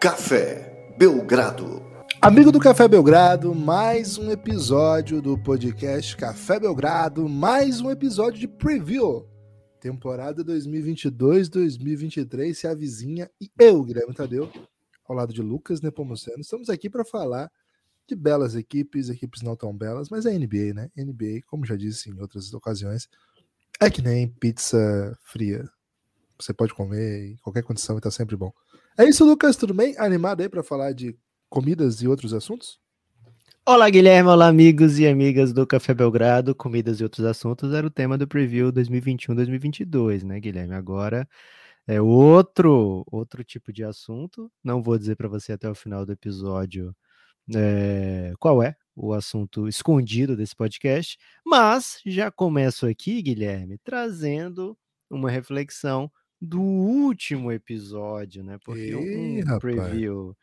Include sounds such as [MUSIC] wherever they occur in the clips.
Café Belgrado. Amigo do Café Belgrado, mais um episódio do podcast Café Belgrado, mais um episódio de preview. Temporada 2022-2023 se avizinha e eu, Guilherme Tadeu, ao lado de Lucas Nepomuceno, estamos aqui para falar de belas equipes, equipes não tão belas, mas é NBA, né? NBA, como já disse em outras ocasiões, é que nem pizza fria. Você pode comer em qualquer condição e tá sempre bom. É isso, Lucas, tudo bem? Animado aí para falar de comidas e outros assuntos? Olá, Guilherme, olá, amigos e amigas do Café Belgrado. Comidas e outros assuntos era o tema do preview 2021-2022, né, Guilherme? Agora é outro outro tipo de assunto. Não vou dizer para você até o final do episódio é, qual é o assunto escondido desse podcast, mas já começo aqui, Guilherme, trazendo uma reflexão do último episódio, né? Porque Ih, um rapaz. preview,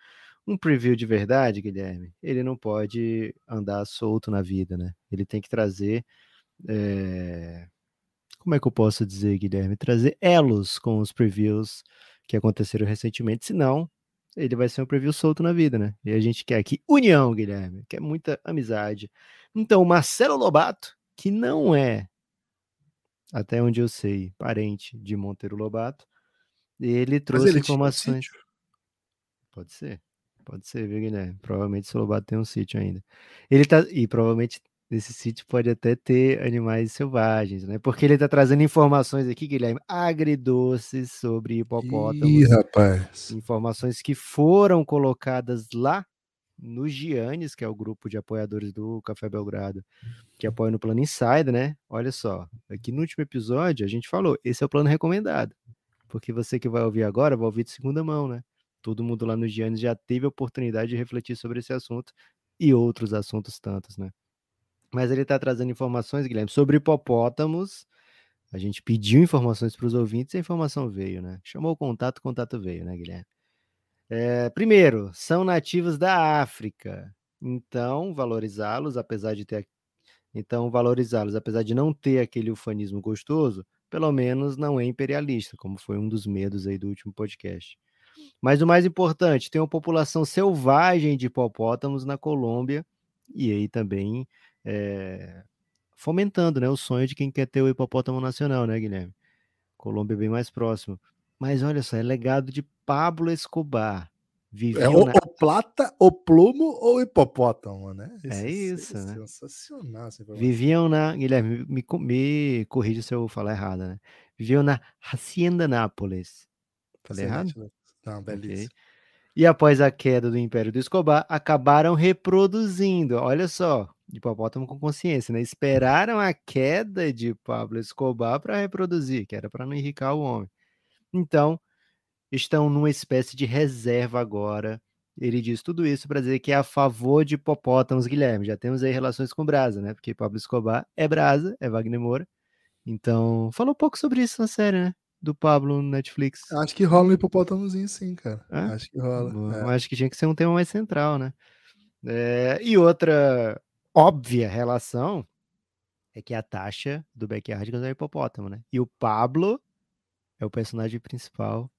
um preview de verdade, Guilherme, ele não pode andar solto na vida, né? Ele tem que trazer, eh, como é que eu posso dizer, Guilherme? Trazer elos com os previews que aconteceram recentemente, senão ele vai ser um preview solto na vida, né? E a gente quer aqui união, Guilherme, quer muita amizade. Então, Marcelo Lobato, que não é até onde eu sei, parente de Monteiro Lobato. Ele Mas trouxe ele um informações. sítio? Pode ser, pode ser, viu, Guilherme? Provavelmente esse Lobato tem um sítio ainda. Ele tá. E provavelmente nesse sítio pode até ter animais selvagens, né? Porque ele tá trazendo informações aqui, Guilherme, agridoces sobre Ih, hipopótamos. rapaz. Informações que foram colocadas lá no Giannis, que é o grupo de apoiadores do Café Belgrado, que apoia no plano Insider, né? Olha só, aqui no último episódio a gente falou, esse é o plano recomendado. Porque você que vai ouvir agora vai ouvir de segunda mão, né? Todo mundo lá no Giannis já teve a oportunidade de refletir sobre esse assunto e outros assuntos tantos, né? Mas ele está trazendo informações, Guilherme, sobre hipopótamos. A gente pediu informações para os ouvintes e a informação veio, né? Chamou o contato, o contato veio, né, Guilherme? É, primeiro, são nativos da África. Então, valorizá-los, apesar de ter. Então, valorizá-los, apesar de não ter aquele ufanismo gostoso, pelo menos não é imperialista, como foi um dos medos aí do último podcast. Mas o mais importante, tem uma população selvagem de hipopótamos na Colômbia, e aí também é, fomentando né, o sonho de quem quer ter o hipopótamo nacional, né, Guilherme? Colômbia é bem mais próximo. Mas olha só, é legado de Pablo Escobar. É Viviam o, na... o plata, o plumo ou hipopótamo, né? É isso, é né? Sensacional. Viviam na. Guilherme, me, me corrija se eu falar errado, né? Viviam na Hacienda Nápoles. Falei errado? Lucas. Não, Ok. belíssimo. E após a queda do Império do Escobar, acabaram reproduzindo. Olha só, hipopótamo com consciência, né? Esperaram a queda de Pablo Escobar para reproduzir, que era para não enricar o homem. Então, estão numa espécie de reserva agora. Ele diz tudo isso para dizer que é a favor de hipopótamos, Guilherme. Já temos aí relações com Brasa, né? Porque Pablo Escobar é Brasa, é Wagner Moura. Então, falou um pouco sobre isso na série, né? Do Pablo no Netflix. Acho que rola um hipopótamozinho sim, cara. É? Acho que rola. Boa. é. Acho que tinha que ser um tema mais central, né? É, e outra óbvia relação é que a taxa do Backyardigans é o hipopótamo, né? E o Pablo é o personagem principal.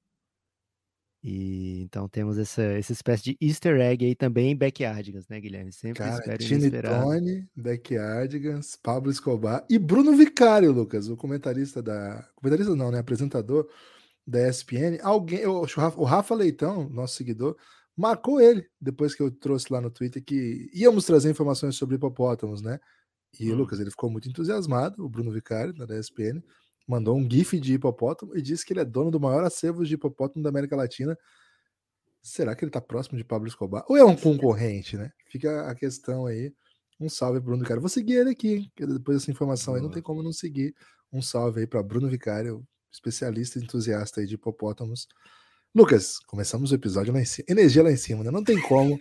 E então temos essa, essa espécie de easter egg aí também em Backyardigans, né, Guilherme? Sempre Cara, inesperado. Tony, Backyardigans, Pablo Escobar e Bruno Vicário, Lucas, o comentarista da. Comentarista não, né? Apresentador da ESPN. Alguém, o Rafa, o Rafa Leitão, nosso seguidor, marcou ele depois que eu trouxe lá no Twitter que íamos trazer informações sobre hipopótamos, né? E Hum. Lucas, ele ficou muito entusiasmado, o Bruno Vicário, da ESPN, mandou um GIF de hipopótamo e disse que ele é dono do maior acervo de hipopótamo da América Latina. Será que ele tá próximo de Pablo Escobar? Ou é um concorrente, né? Fica a questão aí. Um salve, Bruno Vicário. Vou seguir ele aqui, hein? porque depois dessa informação aí não tem como não seguir. Um salve aí para Bruno Vicário, especialista e entusiasta aí de hipopótamos. Lucas, começamos o episódio lá em cima. Energia lá em cima, né? Não tem como.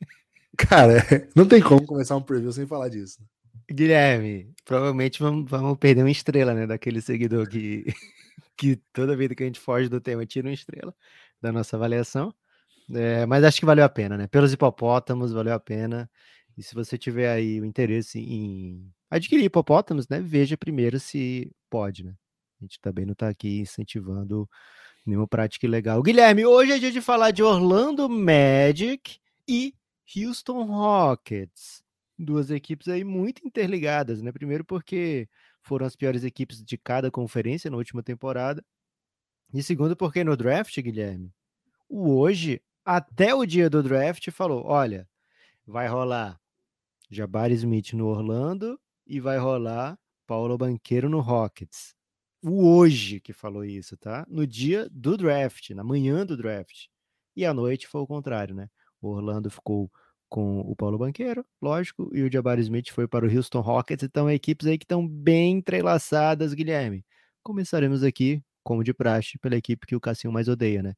[LAUGHS] Cara, não tem como começar um preview sem falar disso. Guilherme, provavelmente vamos, vamos perder uma estrela, né? Daquele seguidor que, [LAUGHS] que toda vida que a gente foge do tema tira uma estrela da nossa avaliação. É, mas acho que valeu a pena, né? Pelos hipopótamos, valeu a pena. E se você tiver aí o interesse em adquirir hipopótamos, né? Veja primeiro se pode, né? A gente também não está aqui incentivando Nemo prática e legal. Guilherme, hoje é dia de falar de Orlando Magic e Houston Rockets. Duas equipes aí muito interligadas, né? Primeiro porque foram as piores equipes de cada conferência na última temporada. E segundo porque no draft, Guilherme, o hoje, até o dia do draft, falou: olha, vai rolar Jabari Smith no Orlando e vai rolar Paulo Banqueiro no Rockets. O hoje que falou isso, tá? No dia do draft, na manhã do draft. E à noite foi o contrário, né? O Orlando ficou com o Paulo Banqueiro, lógico, e o Jabari Smith foi para o Houston Rockets. Então, equipes aí que estão bem entrelaçadas, Guilherme. Começaremos aqui, como de praxe, pela equipe que o Cassinho mais odeia, né?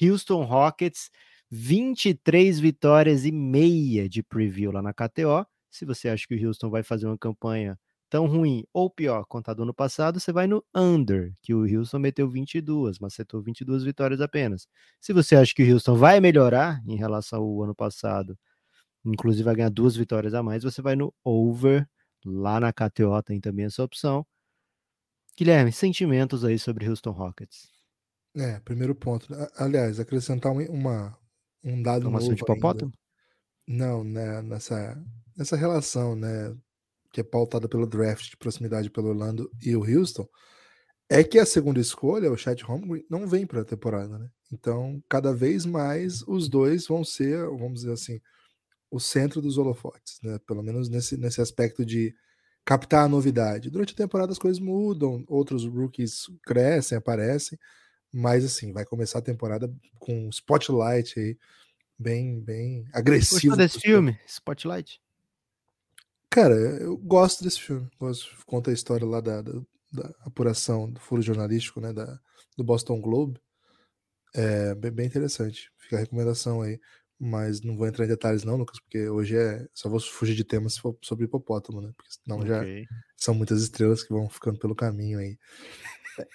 Houston Rockets, 23 vitórias e meia de preview lá na KTO. Se você acha que o Houston vai fazer uma campanha tão ruim ou pior quanto a do ano passado, você vai no under, que o Houston meteu 22, mas acertou 22 vitórias apenas. Se você acha que o Houston vai melhorar em relação ao ano passado, inclusive vai ganhar duas vitórias a mais, você vai no over, lá na KTO tem também essa opção. Guilherme, sentimentos aí sobre Houston Rockets. É, primeiro ponto. Aliás, acrescentar uma, um dado Informação novo de hipopótamo? Não, né, nessa, nessa relação, né, que é pautada pelo draft de proximidade pelo Orlando e o Houston, é que a segunda escolha, o Chat Holmgren, não vem para a temporada, né? Então, cada vez mais os dois vão ser, vamos dizer assim, o centro dos holofotes, né? Pelo menos nesse, nesse aspecto de captar a novidade. Durante a temporada as coisas mudam, outros rookies crescem, aparecem, mas assim, vai começar a temporada com um spotlight aí bem, bem agressivo. Gostou desse filme, Spotlight? Cara, eu gosto desse filme. Gosto, conta a história lá da, da, da apuração do furo jornalístico, né, da, do Boston Globe. É bem, bem, interessante. Fica a recomendação aí. Mas não vou entrar em detalhes, não, Lucas, porque hoje é. Só vou fugir de temas se for sobre hipopótamo, né? Porque senão okay. já são muitas estrelas que vão ficando pelo caminho aí.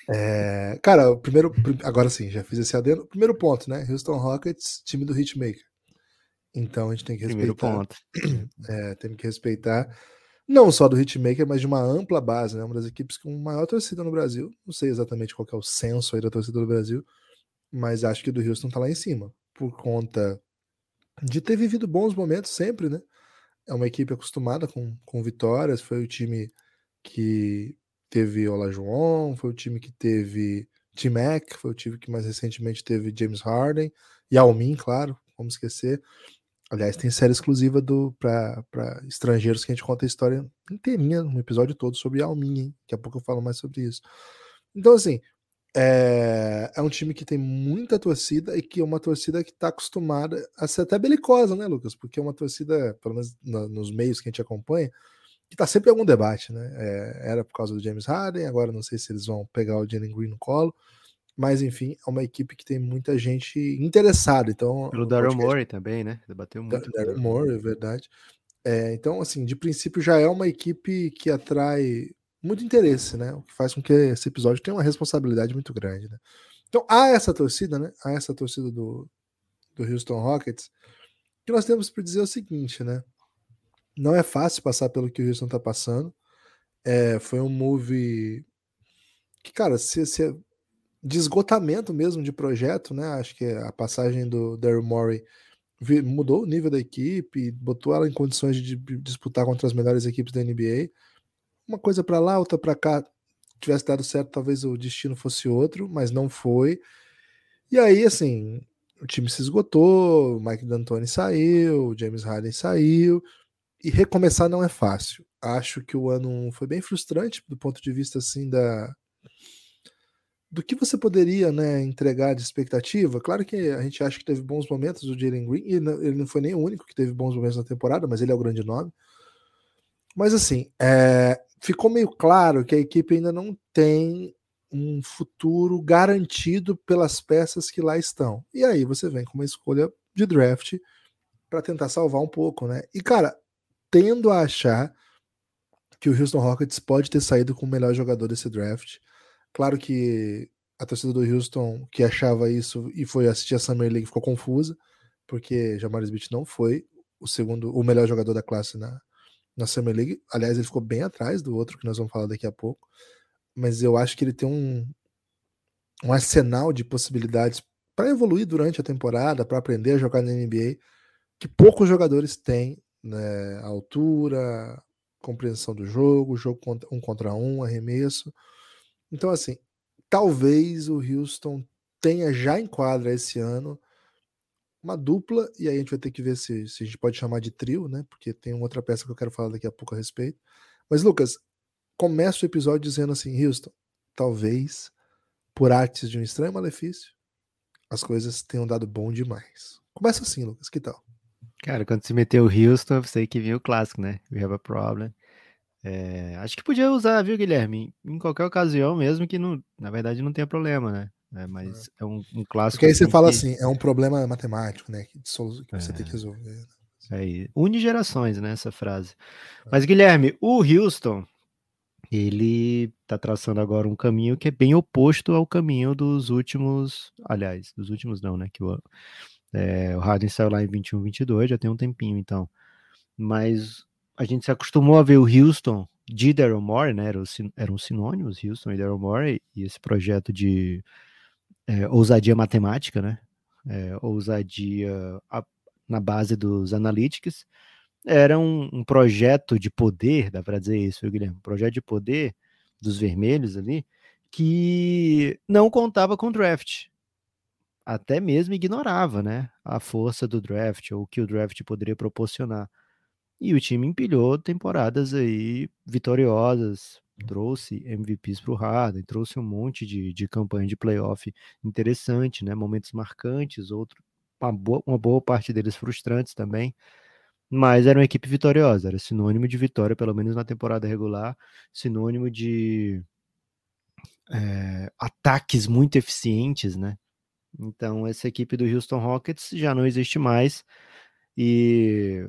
É, cara, o primeiro. Agora sim, já fiz esse adendo. Primeiro ponto, né? Houston Rockets, time do Hitmaker. Então a gente tem que respeitar. Primeiro ponto. [CLEARS THROAT] É, tem que respeitar não só do Hitmaker, mas de uma ampla base, né? Uma das equipes com maior torcida no Brasil. Não sei exatamente qual é o censo aí da torcida do Brasil, mas acho que o do Houston tá lá em cima, por conta de ter vivido bons momentos sempre, né? É uma equipe acostumada com, com vitórias, foi o time que teve João, foi o time que teve T-Mac, foi o time que mais recentemente teve James Harden, e Almin, claro, vamos esquecer. Aliás, tem série exclusiva para estrangeiros que a gente conta a história inteirinha, um episódio todo sobre Almin, hein? Daqui a pouco eu falo mais sobre isso. Então, assim, é, é um time que tem muita torcida e que é uma torcida que está acostumada a ser até belicosa, né, Lucas? Porque é uma torcida, pelo menos na, nos meios que a gente acompanha, que está sempre em algum debate, né? É, era por causa do James Harden, agora não sei se eles vão pegar o Jalen Green no colo. Mas, enfim, é uma equipe que tem muita gente interessada. Então, Pelo Daryl. Morey também, né? Debateu muito. Daryl Morey, é verdade. É, então, assim, de princípio já é uma equipe que atrai muito interesse, né? O que faz com que esse episódio tenha uma responsabilidade muito grande, né? Então, há essa torcida, né? Há essa torcida do, do Houston Rockets, que nós temos para dizer o seguinte, né? Não é fácil passar pelo que o Houston está passando. É, foi um move que, cara, se, se de esgotamento mesmo de projeto, né? Acho que a passagem do Daryl Morey mudou o nível da equipe, botou ela em condições de disputar contra as melhores equipes da NBA. Uma coisa para lá, outra para cá. Tivesse dado certo, talvez o destino fosse outro, mas não foi. E aí, assim, o time se esgotou, o Mike D'Antoni saiu, o James Harden saiu, e recomeçar não é fácil. Acho que o ano foi bem frustrante do ponto de vista assim da do que você poderia né, entregar de expectativa. Claro que a gente acha que teve bons momentos o Jalen Green, e ele não foi nem o único que teve bons momentos na temporada, mas ele é o grande nome. Mas assim, é, ficou meio claro que a equipe ainda não tem um futuro garantido pelas peças que lá estão. E aí você vem com uma escolha de draft para tentar salvar um pouco, né? E cara, tendo a achar que o Houston Rockets pode ter saído com o melhor jogador desse draft. Claro que a torcida do Houston que achava isso e foi assistir a Summer League ficou confusa, porque Jamar Smith não foi o segundo, o melhor jogador da classe na, na Summer League. Aliás, ele ficou bem atrás do outro que nós vamos falar daqui a pouco. Mas eu acho que ele tem um, um arsenal de possibilidades para evoluir durante a temporada, para aprender a jogar na NBA, que poucos jogadores têm, né? altura, compreensão do jogo, jogo contra, um contra um, arremesso. Então, assim, talvez o Houston tenha já em quadra esse ano uma dupla, e aí a gente vai ter que ver se, se a gente pode chamar de trio, né? Porque tem outra peça que eu quero falar daqui a pouco a respeito. Mas, Lucas, começa o episódio dizendo assim: Houston, talvez, por artes de um estranho malefício, as coisas tenham dado bom demais. Começa assim, Lucas, que tal? Cara, quando se meteu o Houston, eu sei que vinha o clássico, né? We have a problem. É, acho que podia usar, viu, Guilherme? Em qualquer ocasião, mesmo que não, na verdade não tenha problema, né? É, mas é, é um, um, clássico. Porque aí você fala que... assim, é um problema matemático, né? Que, você é. tem que resolver. Né? Aí, une gerações, né? Essa frase. É. Mas, Guilherme, o Houston, ele tá traçando agora um caminho que é bem oposto ao caminho dos últimos. Aliás, dos últimos não, né? Que o, é, o Harden saiu lá em 21, 22, já tem um tempinho, então. Mas a gente se acostumou a ver o Houston de Daryl Morey, né? Eram, eram sinônimos, Houston e Daryl Morey, e esse projeto de é, ousadia matemática, né? É, ousadia a, na base dos analytics. Era um, um, projeto de poder, dá para dizer isso, Guilherme? Um projeto de poder dos vermelhos ali, que não contava com draft. Até mesmo ignorava, né? A força do draft, ou o que o draft poderia proporcionar. E o time empilhou temporadas aí vitoriosas, trouxe MVPs para o Harden, trouxe um monte de, de campanha de playoff interessante, né? Momentos marcantes, outro, uma, boa, uma boa parte deles frustrantes também. Mas era uma equipe vitoriosa, era sinônimo de vitória, pelo menos na temporada regular, sinônimo de é, ataques muito eficientes, né? Então, essa equipe do Houston Rockets já não existe mais. E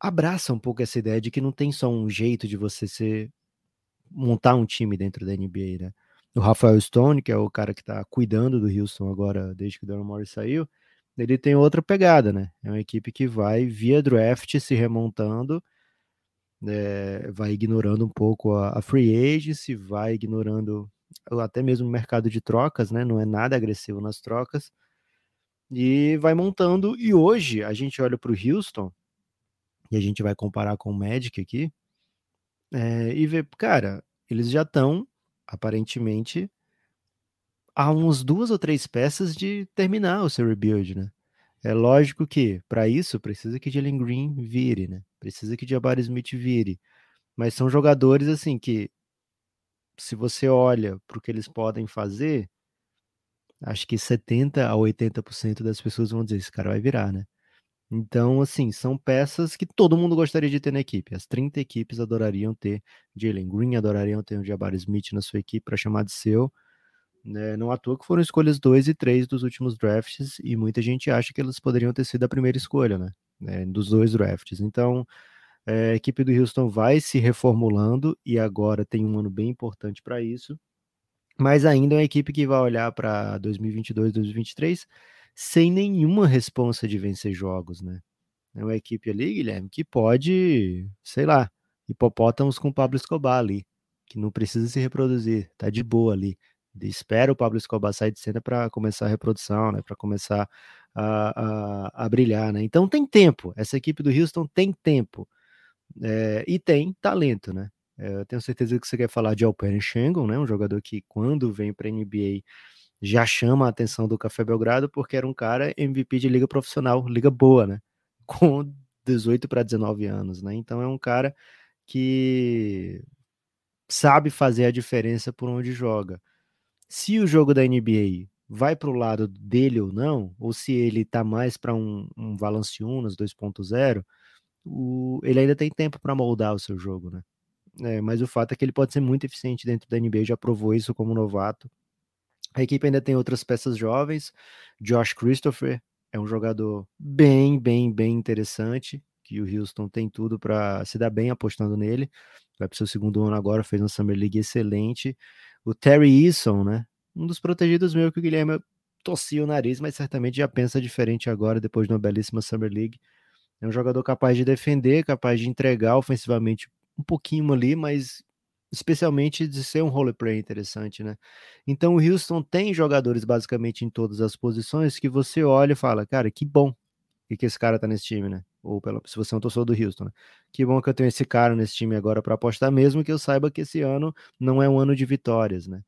abraça um pouco essa ideia de que não tem só um jeito de você ser montar um time dentro da NBA, né? O Rafael Stone, que é o cara que tá cuidando do Houston agora desde que o Daryl Morey saiu, ele tem outra pegada, né? É uma equipe que vai via draft se remontando, é, vai ignorando um pouco a, a free agency, vai ignorando até mesmo o mercado de trocas, né? Não é nada agressivo nas trocas. E vai montando. E hoje a gente olha para o Houston e a gente vai comparar com o Magic aqui, é, e ver, cara, eles já estão, aparentemente, há uns duas ou três peças de terminar o seu rebuild, né? É lógico que, para isso, precisa que Jalen Green vire, né? Precisa que Jabari Smith vire. Mas são jogadores, assim, que, se você olha para o que eles podem fazer, acho que 70% a 80% das pessoas vão dizer: esse cara vai virar, né? Então, assim, são peças que todo mundo gostaria de ter na equipe. As 30 equipes adorariam ter Jalen Green, adorariam ter o Jabari Smith na sua equipe para chamar de seu. Né? Não à toa que foram escolhas 2 e 3 dos últimos drafts, e muita gente acha que elas poderiam ter sido a primeira escolha, né? É, dos dois drafts. Então, é, a equipe do Houston vai se reformulando e agora tem um ano bem importante para isso. Mas ainda é uma equipe que vai olhar para 2022, 2023 sem nenhuma responsa de vencer jogos, né? É uma equipe ali, Guilherme, que pode, sei lá, hipopótamos com o Pablo Escobar ali, que não precisa se reproduzir, tá de boa ali. Espera o Pablo Escobar sair de cena para começar a reprodução, né? Para começar a, a, a, brilhar, né? Então tem tempo. Essa equipe do Houston tem tempo é, e tem talento, né? É, eu tenho certeza que você quer falar de Alperen Schengen, né? Um jogador que quando vem para a NBA já chama a atenção do Café Belgrado porque era um cara MVP de liga profissional, liga boa, né? [LAUGHS] Com 18 para 19 anos, né? Então é um cara que sabe fazer a diferença por onde joga. Se o jogo da NBA vai para o lado dele ou não, ou se ele tá mais para um, um Valanciunas 2.0, ele ainda tem tempo para moldar o seu jogo, né? É, mas o fato é que ele pode ser muito eficiente dentro da NBA, já provou isso como novato. A equipe ainda tem outras peças jovens. Josh Christopher é um jogador bem, bem, bem interessante, que o Houston tem tudo para se dar bem apostando nele. Vai para o seu segundo ano agora, fez uma Summer League excelente. O Terry Eason, né? Um dos protegidos meu que o Guilherme tossia o nariz, mas certamente já pensa diferente agora, depois de uma belíssima Summer League. É um jogador capaz de defender, capaz de entregar ofensivamente um pouquinho ali, mas especialmente de ser um roleplay interessante, né? Então o Houston tem jogadores basicamente em todas as posições que você olha e fala, cara, que bom que esse cara tá nesse time, né? Ou se você é um torcedor do Houston, né? Que bom que eu tenho esse cara nesse time agora para apostar, mesmo que eu saiba que esse ano não é um ano de vitórias, né?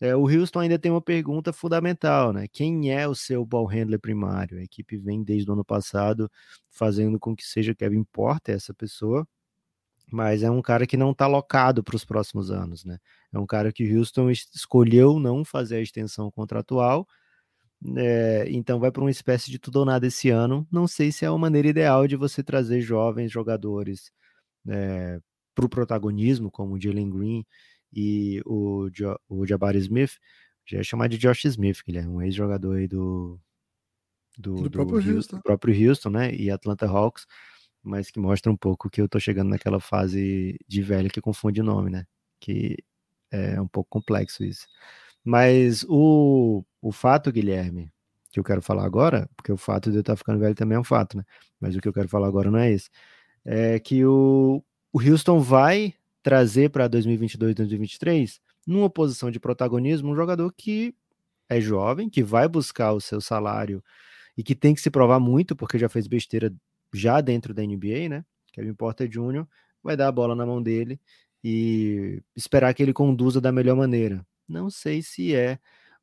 É, o Houston ainda tem uma pergunta fundamental, né? Quem é o seu ball handler primário? A equipe vem desde o ano passado fazendo com que seja Kevin Porter essa pessoa, mas é um cara que não está locado para os próximos anos, né? É um cara que o Houston escolheu não fazer a extensão contratual, é, então vai para uma espécie de tudo ou nada esse ano. Não sei se é a maneira ideal de você trazer jovens jogadores é, eh, para o protagonismo, como o Jalen Green e o, jo, o Jabari Smith, já é chamar de Josh Smith, que ele é um ex-jogador aí do, do, do, do, próprio Houston. Houston. do próprio Houston, né? E Atlanta Hawks, mas que mostra um pouco que eu tô chegando naquela fase de velho que confunde o nome, né? Que é um pouco complexo isso. Mas o, o fato, Guilherme, que eu quero falar agora, porque o fato de eu estar ficando velho também é um fato, né? Mas o que eu quero falar agora não é esse. É que o, o Houston vai trazer para 2022 2023, numa posição de protagonismo, um jogador que é jovem, que vai buscar o seu salário e que tem que se provar muito, porque já fez besteira já dentro da NBA, né? Kevin Porter Jr. vai dar a bola na mão dele e esperar que ele conduza da melhor maneira. Não sei se é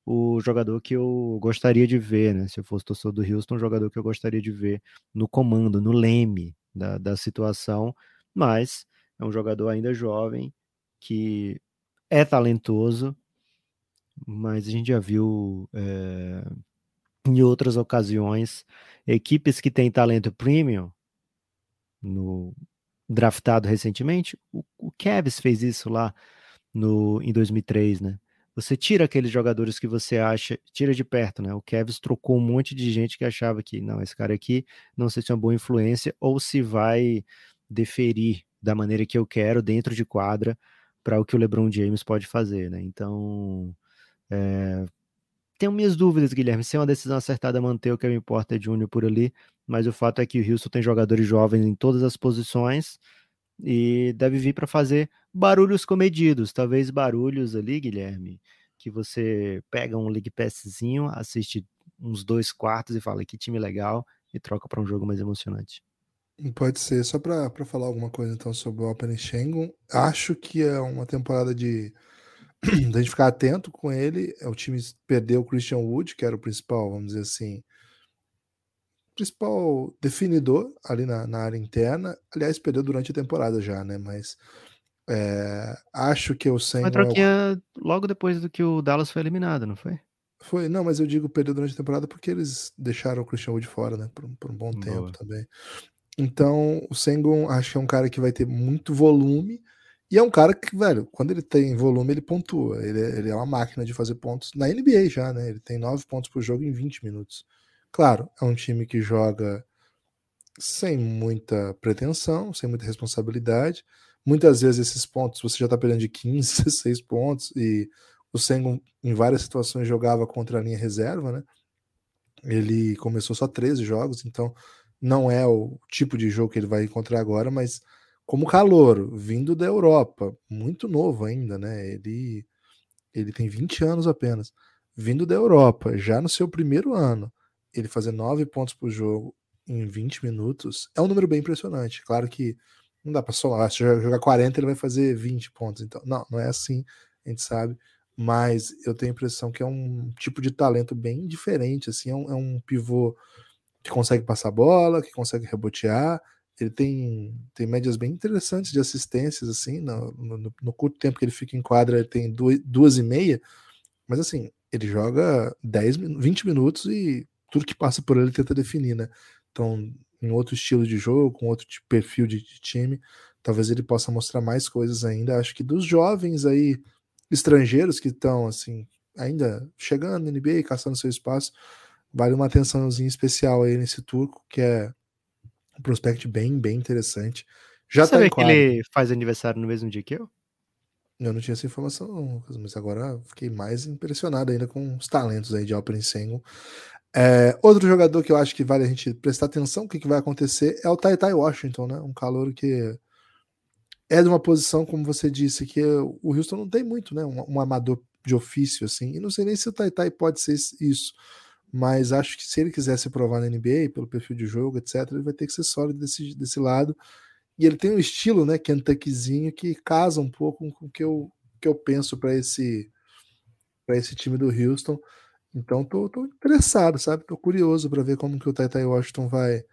o jogador que eu gostaria de ver, né? Se eu fosse torcedor do Houston, um jogador que eu gostaria de ver no comando, no leme da, da situação, mas é um jogador ainda jovem que é talentoso, mas a gente já viu é, em outras ocasiões equipes que têm talento premium no draftado recentemente. O, o Cavs fez isso lá no em 2003, né? Você tira aqueles jogadores que você acha, tira de perto, né? O Cavs trocou um monte de gente que achava que não, esse cara aqui não sei se é uma boa influência ou se vai deferir da maneira que eu quero dentro de quadra para o que o LeBron James pode fazer, né? Então, é... tenho minhas dúvidas, Guilherme, se é uma decisão acertada manter o Kevin Porter Jr. por ali, mas o fato é que o Houston tem jogadores jovens em todas as posições e deve vir para fazer barulhos comedidos, talvez barulhos ali, Guilherme, que você pega um League Passzinho, assiste uns dois quartos e fala que time legal e troca para um jogo mais emocionante. Pode ser. Só para falar alguma coisa então sobre o Open Shengun, acho que é uma temporada de [CLEARS THROAT] a gente ficar atento com ele. É, o time perdeu o Christian Wood, que era o principal, vamos dizer assim, principal definidor ali na, na área interna. Aliás, perdeu durante a temporada já, né? Mas é, acho que o Sengun. Uma troquinha logo depois do que o Dallas foi eliminado, não foi? Foi, não, mas eu digo perdeu durante a temporada porque eles deixaram o Christian Wood fora, né? Por, por um bom Boa. tempo também. Então, o Sengun acho que é um cara que vai ter muito volume. E é um cara que, velho, quando ele tem volume, ele pontua. Ele é, ele é uma máquina de fazer pontos na NBA já, né? Ele tem 9 pontos por jogo em 20 minutos. Claro, é um time que joga sem muita pretensão, sem muita responsabilidade. Muitas vezes esses pontos você já está perdendo de 15, 16 [LAUGHS] pontos. E o Sengun, em várias situações, jogava contra a linha reserva, né? Ele começou só 13 jogos, então não é o tipo de jogo que ele vai encontrar agora, mas como calor, vindo da Europa, muito novo ainda, né? Ele, ele tem 20 anos apenas. Vindo da Europa, já no seu primeiro ano, ele fazer 9 pontos por jogo em 20 minutos é um número bem impressionante. Claro que não dá para somar, se jogar 40 ele vai fazer 20 pontos. Então, não, não é assim, a gente sabe. Mas eu tenho a impressão que é um tipo de talento bem diferente, assim, é um, é um pivô que consegue passar bola, que consegue rebotear. Ele tem, tem médias bem interessantes de assistências, assim, no, no, no curto tempo que ele fica em quadra, ele tem duas, duas e meia, mas assim, ele joga 10, 20 minutos e tudo que passa por ele tenta definir, né? Então, em outro estilo de jogo, com outro tipo, perfil de, de time, talvez ele possa mostrar mais coisas ainda. Acho que dos jovens aí, estrangeiros que estão, assim, ainda chegando na NBA, caçando seu espaço, vale uma atençãozinha especial aí nesse turco, que é um prospect bem, bem interessante. Já Você tá sabe que ele faz aniversário no mesmo dia que eu? Eu não tinha essa informação, não, mas agora fiquei mais impressionado ainda com os talentos aí de Alperen Sengun. É, outro jogador que eu acho que vale a gente prestar atenção o que, que vai acontecer é o Tai Tai Washington, né? Um calor que é de uma posição, como você disse, que o Houston não tem muito, né? Um, um amador de ofício, assim. E não sei nem se o Taitai pode ser isso. Mas acho que se ele quiser se provar na NBA, pelo perfil de jogo, etc., ele vai ter que ser sólido desse, desse lado. E ele tem um estilo, né, Kentuckyzinho, que casa um pouco com o que eu, que eu penso para esse esse time do Houston. Então tô, tô interessado, sabe? Tô curioso para ver como que o Taitai Washington vai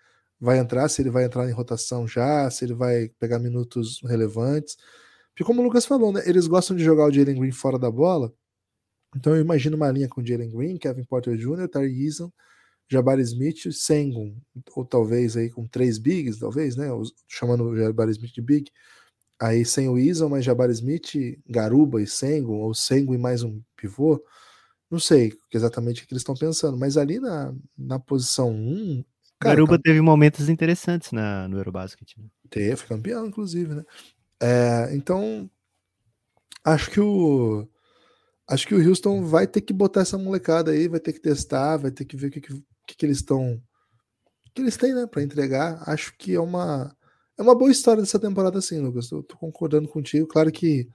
vai entrar, se ele vai entrar em rotação já, se ele vai pegar minutos relevantes. Porque como o Lucas falou, né, eles gostam de jogar o Jalen Green fora da bola. Então eu imagino uma linha com Jalen Green, Kevin Porter Jr., Tari Eason, Jabari Smith, Sengun, ou talvez aí com três bigs, talvez, né? Chamando o Jabari Smith de big. Aí sem o Eason, mas Jabari Smith, Garuba e Sengun, ou Sengun e mais um pivô. Não sei exatamente o que eles estão pensando, mas ali na, na posição 1. Cara, Garuba teve momentos interessantes na, no Eurobasket. Né? Teve, foi campeão, inclusive, né? É, então, acho que o acho que o Houston vai ter que botar essa molecada aí, vai ter que testar, vai ter que ver o que, que, que eles estão que eles têm, né, para entregar. Acho que é uma é uma boa história dessa temporada sim, Lucas. Eu tô concordando contigo, claro que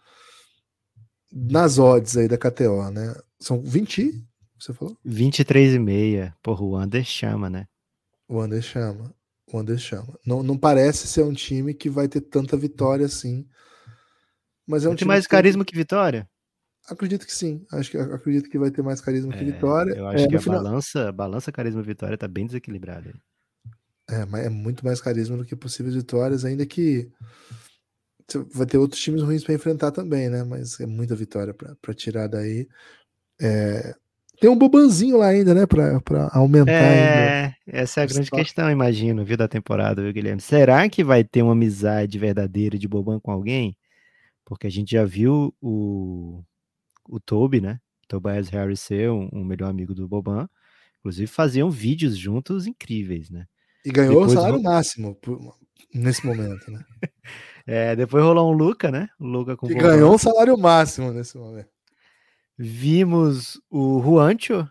nas odds aí da KTO, né? São 20, você falou? 23 e meia. Porra, o Under chama, né? O Under chama. O Under chama. Não, não parece ser um time que vai ter tanta vitória assim. Mas é um tem mais que carisma que vitória? Acredito que sim. Acho que acredito que vai ter mais carisma é, que vitória. Eu acho é, que a final... balança, balança carisma vitória tá bem desequilibrada. É, mas é muito mais carisma do que possíveis vitórias, ainda que vai ter outros times ruins para enfrentar também, né? Mas é muita vitória para tirar daí. É... Tem um bobanzinho lá ainda, né? Para aumentar. É, ainda. essa é a grande questão, imagino, viu, da temporada, viu, Guilherme? Será que vai ter uma amizade verdadeira de boban com alguém? Porque a gente já viu o, o Toby, né? Tobias Harris ser um, um melhor amigo do Boban. Inclusive faziam vídeos juntos incríveis, né? E ganhou depois o salário máximo por, nesse momento, né? [LAUGHS] é, depois rolou um Luca, né? O Luca com e ganhou o salário máximo nesse momento. Vimos o Juancho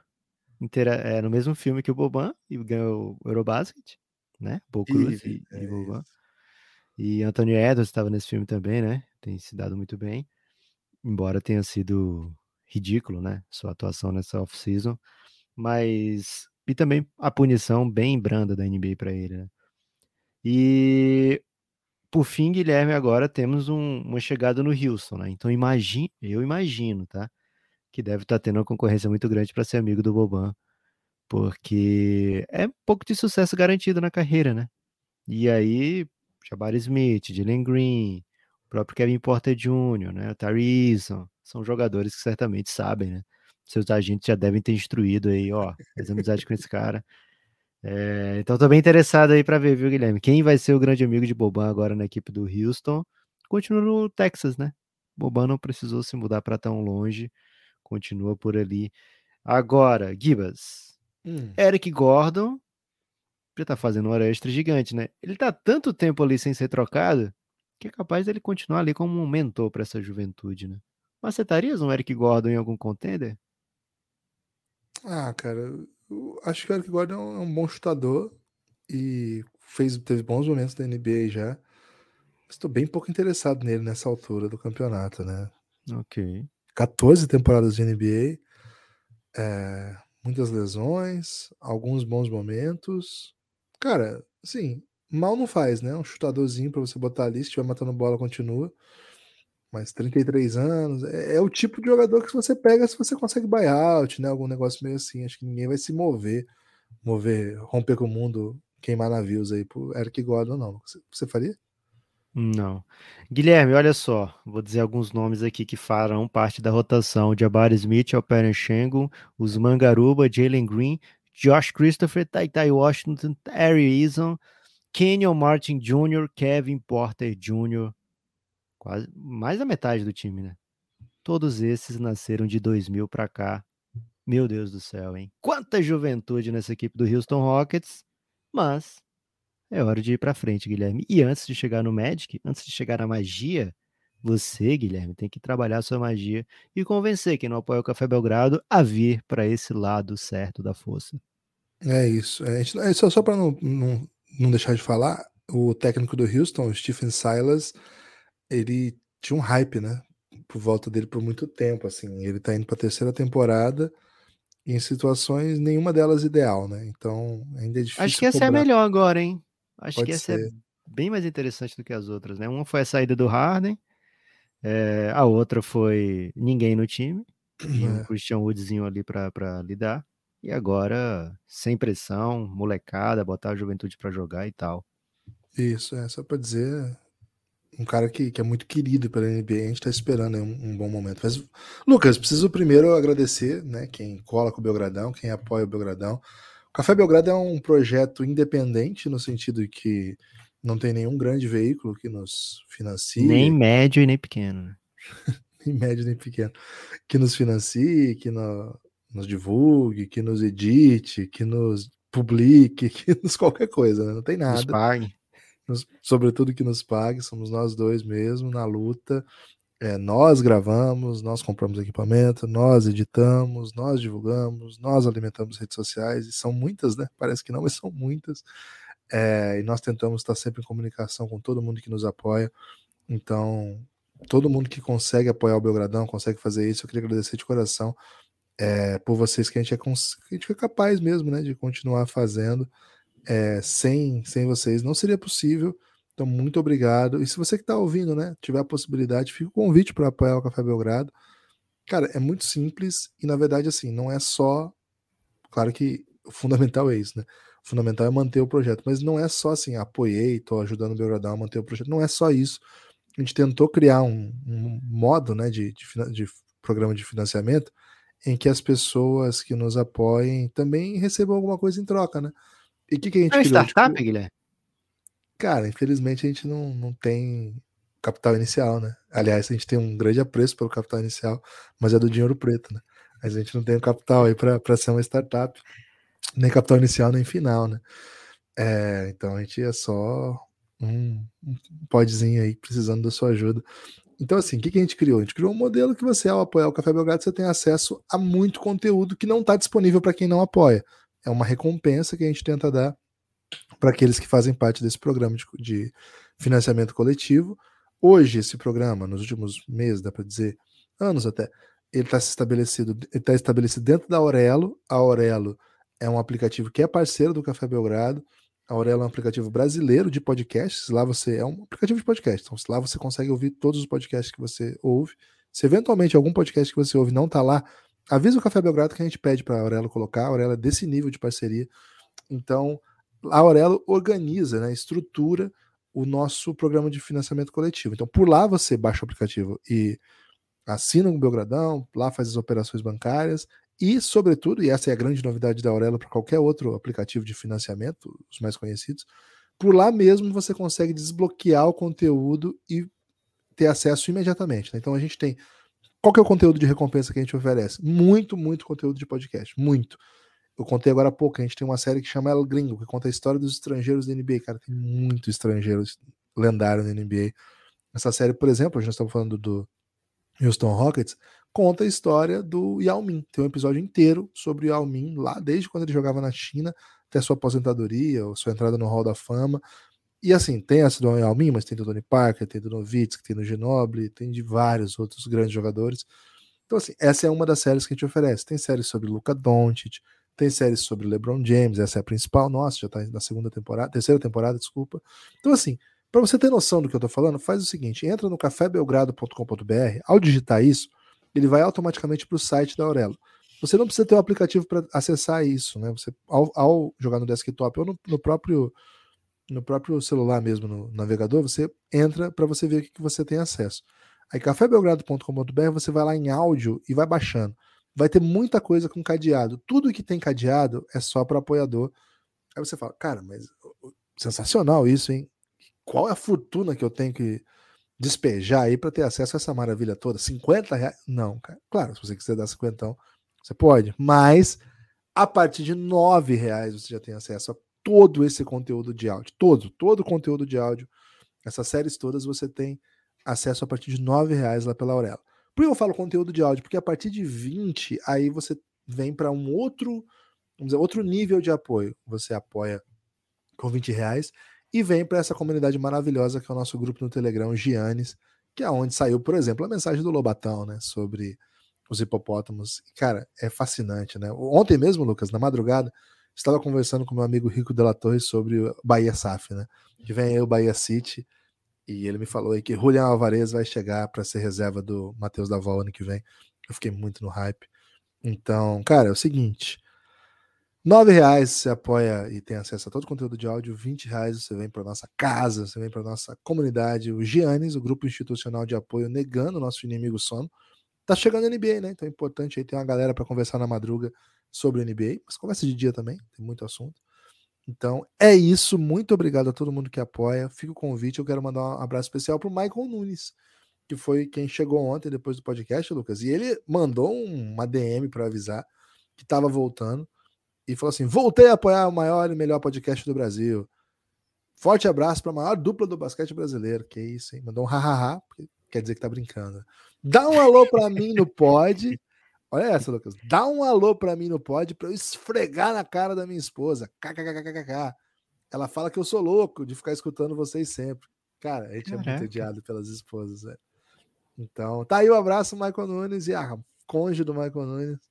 intera é, no mesmo filme que o Boban e ganhou o Eurobasket, né? Bocruz e, e, é Boban. E Anthony Edwards estava nesse filme também, né? Tem se dado muito bem embora tenha sido ridículo, né, sua atuação nessa off-season, mas e também a punição bem branda da NBA para ele, né? E por fim, Guilherme, agora temos um, uma chegada no Houston, né? Então imagine, eu imagino, tá? Que deve estar tá tendo uma concorrência muito grande para ser amigo do Boban, porque é um pouco de sucesso garantido na carreira, né? E aí, Jabari Smith, Jalen Green, o próprio Kevin Porter Jr., né? O Tarison, são jogadores que certamente sabem, né? Seus agentes já devem ter instruído aí, ó, faz amizade com esse cara. É, então tô bem interessado aí para ver, viu, Guilherme? Quem vai ser o grande amigo de Boban agora na equipe do Houston? Continua no Texas, né? Boban não precisou se mudar para tão longe, continua por ali. Agora, Gibas, hum. Eric Gordon já tá fazendo hora extra gigante, né? Ele tá tanto tempo ali sem ser trocado que é capaz dele continuar ali como um mentor para essa juventude, né? Mas você estarias um Eric Gordon em algum contender? Ah, cara, eu acho que o Eric Gordon é um bom chutador e fez, teve bons momentos da NBA já. Estou bem pouco interessado nele nessa altura do campeonato, né? Ok. 14 temporadas de NBA, é, muitas lesões, alguns bons momentos. Cara, sim, mal não faz, né? Um chutadorzinho para você botar ali, se estiver matando bola, continua. Mas 33 anos, é, é, o tipo de jogador que você pega se você consegue buyout, né? Algum negócio meio assim. Acho que ninguém vai se mover, mover, romper com o mundo, queimar navios aí pro Eric Gordon, não. Você, você faria? Não. Guilherme, olha só, vou dizer alguns nomes aqui que farão parte da rotação: Jabari Smith, Alperen Shengun, Usman Garuba, Jalen Green, Josh Christopher, Tai Washington, Harry Eason, Kenyon Martin Jr., Kevin Porter Jr., quase mais da metade do time, né? Todos esses nasceram de 2000 para cá. Meu Deus do céu, hein? Quanta juventude nessa equipe do Houston Rockets, mas é hora de ir para frente, Guilherme. E antes de chegar no Magic, antes de chegar na magia, você, Guilherme, tem que trabalhar sua magia e convencer quem não apoia o Café Belgrado a vir para esse lado certo da força. É isso. É, é só, só para não, não não deixar de falar, o técnico do Houston, Stephen Silas, ele tinha um hype, né? Por volta dele por muito tempo, assim. Ele tá indo pra terceira temporada em situações, nenhuma delas ideal, né? Então, ainda é difícil. Acho que essa cobrar. é a melhor agora, hein? Acho Pode que essa é ser. bem mais interessante do que as outras, né? Uma foi a saída do Harden, é, a outra foi ninguém no time, e um É. Christian Woodzinho ali pra lidar. E agora, sem pressão, molecada, botar a juventude pra jogar e tal. Isso, é só pra dizer. Um cara que, que é muito querido pela NBA, a gente tá esperando aí um, um bom momento. Mas, Lucas, preciso primeiro agradecer, né, quem cola com o Belgradão, quem apoia o Belgradão. O Café Belgrado é um projeto independente, no sentido de que não tem nenhum grande veículo que nos financie. Nem médio e nem pequeno, né? [LAUGHS] nem médio nem pequeno, que nos financie, que no- nos divulgue, que nos edite, que nos publique, [LAUGHS] que nos qualquer coisa, né? não tem Nos nada, pague. nos- sobretudo que nos pague, somos nós dois mesmo na luta. É, nós gravamos, nós compramos equipamento, nós editamos, nós divulgamos, nós alimentamos redes sociais, e são muitas, né? Parece que não, [LAUGHS] mas são muitas. É, e nós tentamos estar sempre em comunicação com todo mundo que nos apoia. Então, todo mundo que consegue apoiar o Belgradão, consegue fazer isso, eu queria agradecer de coração é, por vocês que a gente é, cons- a gente é capaz mesmo, né, de continuar fazendo. É, sem, sem vocês não seria possível. Então, muito obrigado. E se você que está ouvindo, né, tiver a possibilidade, fica o convite para apoiar o Café Belgrado. Cara, é muito simples e, na verdade, assim, não é só. Claro que o fundamental é isso, né? O fundamental é manter o projeto, mas não é só assim, apoiei, estou ajudando o Belgradão a manter o projeto. Não é só isso. A gente tentou criar um, um modo né, de, de, de programa de financiamento em que as pessoas que nos apoiem também recebam alguma coisa em troca, né? E o que, que a gente É criou? startup, Tipo, Guilherme? Cara, infelizmente a gente não, não tem capital inicial, né? Aliás, a gente tem um grande apreço pelo capital inicial, mas é do dinheiro preto, né? Mas a gente não tem o capital aí para ser uma startup, nem capital inicial, nem final, né? É, então a gente é só um, um podzinho aí precisando da sua ajuda. Então, assim, o que, a gente criou? A gente criou um modelo que você, ao apoiar o Café Belgrado, você tem acesso a muito conteúdo que não está disponível para quem não apoia. É uma recompensa que a gente tenta dar para aqueles que fazem parte desse programa de, de financiamento coletivo. Hoje, esse programa, nos últimos meses, dá para dizer, anos até, ele está estabelecido, ele tá estabelecido dentro da Aurelo. A Aurelo é um aplicativo que é parceiro do Café Belgrado. A Aurelo é um aplicativo brasileiro de podcasts. Lá você é um aplicativo de podcast. Então, lá você consegue ouvir todos os podcasts que você ouve. Se eventualmente algum podcast que você ouve não está lá, avisa o Café Belgrado que a gente pede para a Aurelo colocar. A Aurelo é desse nível de parceria. Então, a Aurelo organiza, né, estrutura o nosso programa de financiamento coletivo. Então, por lá você baixa o aplicativo e assina o Belgradão, lá faz as operações bancárias e, sobretudo, e essa é a grande novidade da Aurelo para qualquer outro aplicativo de financiamento, os mais conhecidos, por lá mesmo você consegue desbloquear o conteúdo e ter acesso imediatamente. né? Então a gente tem. Qual que é o conteúdo de recompensa que a gente oferece? Muito, muito conteúdo de podcast. Muito. Eu contei agora há pouco, a gente tem uma série que chama El Gringo, que conta a história dos estrangeiros da NBA. Cara, tem muito estrangeiro lendário na NBA. Essa série, por exemplo, a gente estava falando do Houston Rockets, conta a história do Yao Ming. Tem um episódio inteiro sobre o Yao Ming, lá desde quando ele jogava na China, até sua aposentadoria, ou sua entrada no Hall da Fama. E assim, tem essa do Yao Ming, mas tem do Tony Parker, tem do Novitsky, tem do Ginobili, tem de vários outros grandes jogadores. Então, assim, essa é uma das séries que a gente oferece. Tem séries sobre Luca Doncic, tem séries sobre LeBron James, essa é a principal, nossa, já tá na segunda temporada, terceira temporada, desculpa. Então, assim, para você ter noção do que eu tô falando, faz o seguinte: entra no cafébelgrado.com.br, ao digitar isso, ele vai automaticamente para o site da Aurelo. Você não precisa ter um aplicativo para acessar isso, né? Você, ao, ao, jogar no desktop ou no, no, próprio no próprio celular mesmo, no navegador, você entra para você ver o que, que você tem acesso. Aí cafébelgrado.com.br, você vai lá em áudio e vai baixando. Vai ter muita coisa com cadeado. Tudo que tem cadeado é só para apoiador. Aí você fala, cara, mas sensacional isso, hein? Qual é a fortuna que eu tenho que despejar aí para ter acesso a essa maravilha toda? 50 reais? Não, cara. Claro, se você quiser dar 50, você pode. Mas a partir de 9 reais você já tem acesso a todo esse conteúdo de áudio. Todo, todo o conteúdo de áudio. Essas séries todas você tem acesso a partir de 9 reais lá pela Aurela. Por que eu falo conteúdo de áudio? Porque a partir de 20, aí você vem para um outro, vamos dizer, outro nível de apoio. Você apoia com 20 reais e vem para essa comunidade maravilhosa que é o nosso grupo no Telegram, Giannis, que é onde saiu, por exemplo, a mensagem do Lobatão, né, sobre os hipopótamos. Cara, é fascinante, né? Ontem mesmo, Lucas, na madrugada, estava conversando com meu amigo Rico Della Torre sobre Bahia SAF, né? Que vem aí o Bahia City e ele me falou aí que Julian Alvarez vai chegar para ser reserva do Matheus Davó ano que vem. Eu fiquei muito no hype. Então, cara, é o seguinte. Nove reais você apoia e tem acesso a todo o conteúdo de áudio. 20 reais você vem para nossa casa, você vem para nossa comunidade. O Giannis, o grupo institucional de apoio, negando o nosso inimigo sono. Tá chegando a NBA, né? Então é importante aí ter uma galera para conversar na madruga sobre NBA, mas conversa de dia também, tem muito assunto. Então é isso. Muito obrigado a todo mundo que apoia. Fica o convite. Eu quero mandar um abraço especial para o Michael Nunes, que foi quem chegou ontem depois do podcast, Lucas. E ele mandou uma DM para avisar que estava voltando e falou assim: voltei a apoiar o maior e melhor podcast do Brasil. Forte abraço para a maior dupla do basquete brasileiro. Que isso, hein? Mandou um hahaha, porque quer dizer que tá brincando. Dá um alô para mim no pod. [LAUGHS] Olha essa, Lucas. Dá um alô para mim no pod para eu esfregar na cara da minha esposa. KKKKK. Ela fala que eu sou louco de ficar escutando vocês sempre. Cara, a gente Caraca. é muito odiado pelas esposas, velho. Então, tá aí o um abraço, Michael Nunes e a conge do Michael Nunes.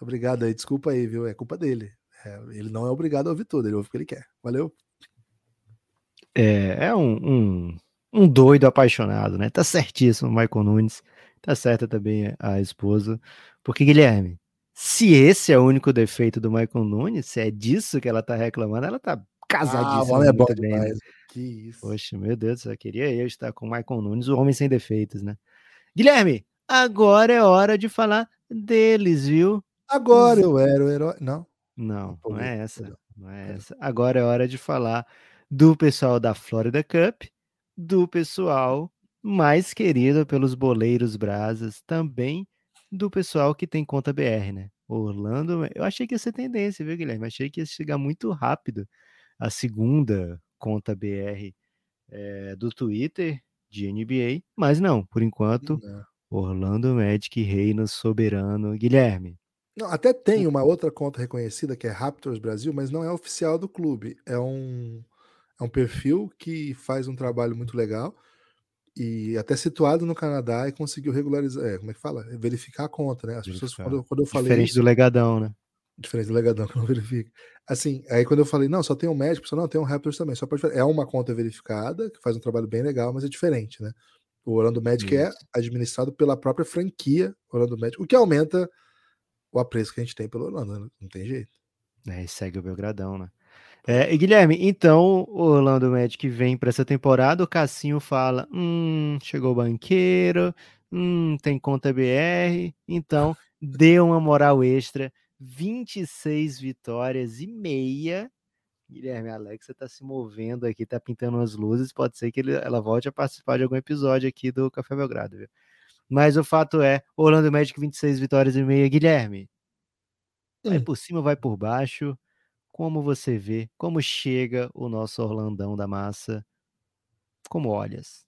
Obrigado aí, desculpa aí, viu? É culpa dele. É, ele não é obrigado a ouvir tudo, ele ouve o que ele quer. Valeu. É, é um, um, um doido apaixonado, né? Tá certíssimo, Michael Nunes. Tá certa também a esposa. Porque, Guilherme, se esse é o único defeito do Michael Nunes, se é disso que ela tá reclamando, ela tá casadíssima. Ah, é bom bem, né? Que isso. Poxa, meu Deus, só queria eu estar com o Michael Nunes, o homem sem defeitos, né? Guilherme, agora é hora de falar deles, viu? Agora eu era o herói. Não. Não, não é essa. Não é essa. Agora é hora de falar do pessoal da Florida Cup, do pessoal mais querido pelos boleiros brasas, também do pessoal que tem conta BR, né? Orlando, eu achei que ia ser tendência, viu, Guilherme? Achei que ia chegar muito rápido a segunda conta BR é, do Twitter de NBA, mas não, por enquanto, não. Orlando Magic reina soberano. Guilherme, não, até tem uma outra conta reconhecida que é Raptors Brasil, mas não é oficial do clube. É um, é um perfil que faz um trabalho muito legal e até situado no Canadá e conseguiu regularizar, é, como é que fala? Verificar a conta, né? As pessoas, quando, quando eu falei. Diferente isso, do Legadão, né? Diferente do Legadão, que não verifica. Assim, aí quando eu falei, não, só tem um médico, só não, tem um Raptors também. Só pode, é uma conta verificada, que faz um trabalho bem legal, mas é diferente, né? O Orlando Magic é isso. é administrado pela própria franquia Orlando Magic, o que aumenta o apreço que a gente tem pelo Orlando, né? não tem jeito. É, segue o Belgradão, né? É, e Guilherme, então o Orlando Magic vem para essa temporada, o Cassinho fala: hum, chegou o banqueiro, hum, tem conta BR, então deu uma moral extra, 26 vitórias e meia. Guilherme, a Alexa tá se movendo aqui, tá pintando umas luzes, pode ser que ele, ela volte a participar de algum episódio aqui do Café Belgrado, viu? Mas o fato é, Orlando Magic 26 vitórias e meia. Guilherme, vai hum. por cima, vai por baixo. Como você vê, como chega o nosso Orlandão da massa? Como olhas?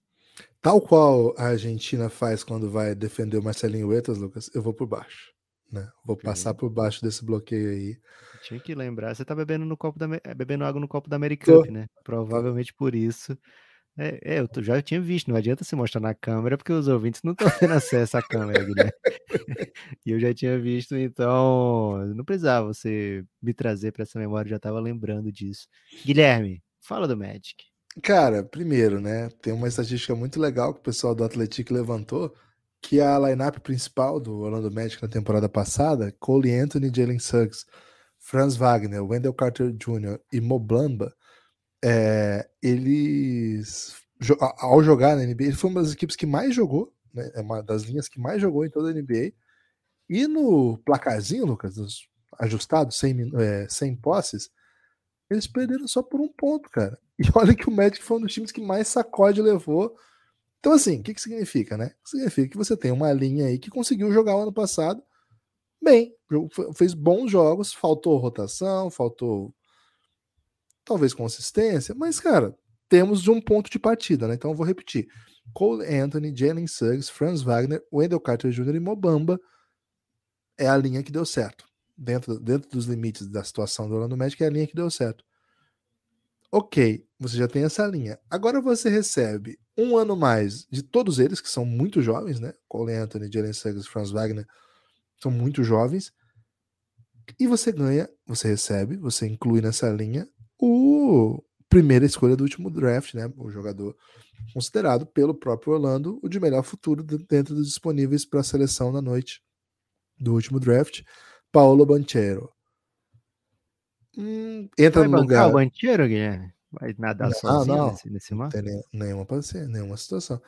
Tal qual a Argentina faz quando vai defender o Marcelinho Huertas, Lucas, eu vou por baixo. Né? Vou passar por baixo desse bloqueio aí. Tinha que lembrar, você tá bebendo no copo da bebendo água no copo da American, né? Provavelmente por isso é, é, eu já tinha visto, não adianta se mostrar na câmera, porque os ouvintes não estão [LAUGHS] tendo acesso à câmera, Guilherme. [LAUGHS] e eu já tinha visto, então não precisava você me trazer para essa memória, já estava lembrando disso. Guilherme, fala do Magic. Cara, primeiro, né, tem uma estatística muito legal que o pessoal do Atlético levantou, que a lineup principal do Orlando Magic na temporada passada, Cole Anthony, Jalen Suggs, Franz Wagner, Wendell Carter Jr. e Moblamba, é, eles, ao jogar na NBA, ele foi uma das equipes que mais jogou, né, é uma das linhas que mais jogou em toda a NBA. E no placarzinho, Lucas, ajustado, sem, é, sem posses, eles perderam só por um ponto, cara. E [LAUGHS] olha que o Magic foi um dos times que mais sacode levou. Então, assim, o que, que significa, né? Significa que você tem uma linha aí que conseguiu jogar o ano passado bem, fez bons jogos, faltou rotação, faltou talvez consistência, mas, cara, temos de um ponto de partida, né? Então eu vou repetir. Cole Anthony, Jalen Suggs, Franz Wagner, Wendell Carter Jr. e Mobamba é a linha que deu certo. Dentro, dentro dos limites da situação do Orlando Magic, é a linha que deu certo. ok, você já tem essa linha. Agora você recebe um ano mais de todos eles, que são muito jovens, né? Cole Anthony, Jalen Suggs, Franz Wagner, são muito jovens. E você ganha, você recebe, você inclui nessa linha primeira escolha do último draft, né? O jogador considerado pelo próprio Orlando o de melhor futuro dentro dos disponíveis para a seleção na noite do último draft, Paulo Banchero. Hum, entra Vai no lugar. o Banchero, Guilherme? Vai nadar Não, sozinho não. nesse, nesse mar? Não tem nenhuma, nenhuma situação.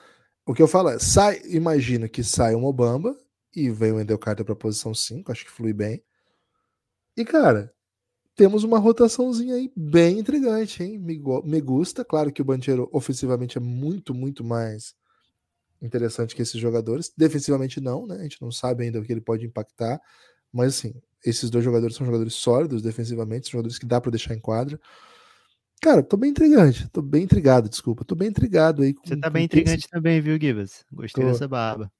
O que eu falo é, sai, imagina que sai o Mobamba e vem o Endel Carter para posição 5, acho que flui bem. E, cara, temos uma rotaçãozinha aí bem intrigante, hein? Me, me gusta. Claro que o Banchero ofensivamente é muito, muito mais interessante que esses jogadores. Defensivamente não, né? A gente não sabe ainda o que ele pode impactar. Mas, assim, esses dois jogadores são jogadores sólidos defensivamente, são jogadores que dá para deixar em quadra. Cara, tô bem intrigante, tô bem intrigado, desculpa. Tô bem intrigado aí. Você com- tá com bem quem esse intrigante também, viu, Gibas? Gostei Tô. dessa barba.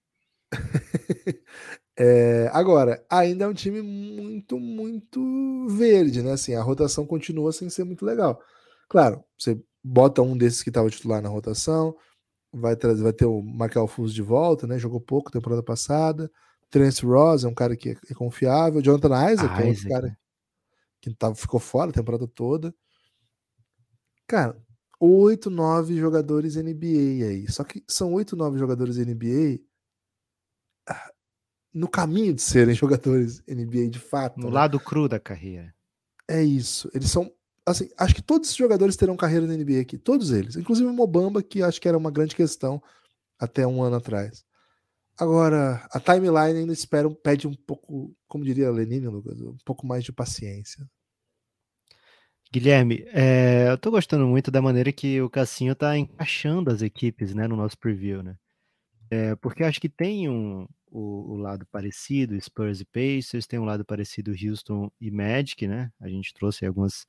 [LAUGHS] É, agora, ainda é um time muito, muito verde, né? Assim, a rotação continua sem ser muito legal. Claro, você bota um desses que estava titular na rotação, vai trazer, vai ter o Markel Fultz de volta, né? Jogou pouco temporada passada. Trent Ross é um cara que é, é confiável. Jonathan Isaac, que é outro Isaac, cara né? que tava, ficou fora a temporada toda. Cara, oito, nove jogadores NBA aí. Só que são oito, nove jogadores NBA ah, no caminho de serem [LAUGHS] jogadores NBA de fato. No né? lado cru da carreira. É isso. Eles são. Assim, acho que todos esses jogadores terão carreira na NBA aqui. Todos eles. Inclusive o Mobamba, que acho que era uma grande questão até um ano atrás. Agora, a timeline ainda espera, pede um pouco, como diria a Lenine, Lucas, um pouco mais de paciência. Guilherme, é, eu tô gostando muito da maneira que o Cassinho tá encaixando as equipes, né, no nosso preview, né? É, porque acho que tem um, o, o lado parecido, Spurs e Pacers, tem um lado parecido Houston e Magic, né? A gente trouxe algumas,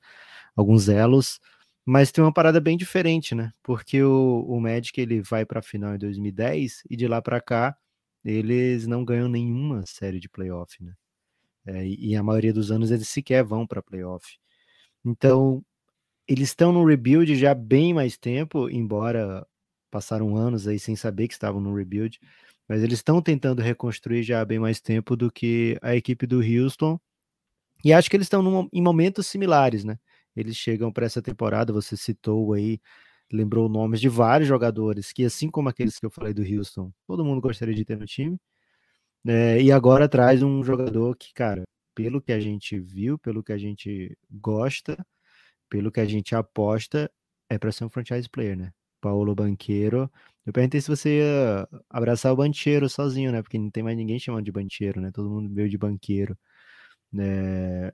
alguns elos, mas tem uma parada bem diferente, né? Porque o, o Magic ele vai para a final em 2010 e de lá para cá eles não ganham nenhuma série de playoff, né? É, e, a maioria dos anos eles sequer vão para playoff. Então, eles estão no rebuild já bem mais tempo, embora passaram anos aí sem saber que estavam no rebuild, mas eles estão tentando reconstruir já há bem mais tempo do que a equipe do Houston. E acho que eles estão em momentos similares, né? Eles chegam para essa temporada, você citou aí, lembrou nomes de vários jogadores que, assim como aqueles que eu falei do Houston, todo mundo gostaria de ter no time. né? e agora traz um jogador que, cara, pelo que a gente viu, pelo que a gente gosta, pelo que a gente aposta, é para ser um franchise player, né? Paulo Banqueiro. Eu perguntei se você ia abraçar o Banqueiro sozinho, né? Porque não tem mais ninguém chamando de Banqueiro, né? Todo mundo veio de Banqueiro. né?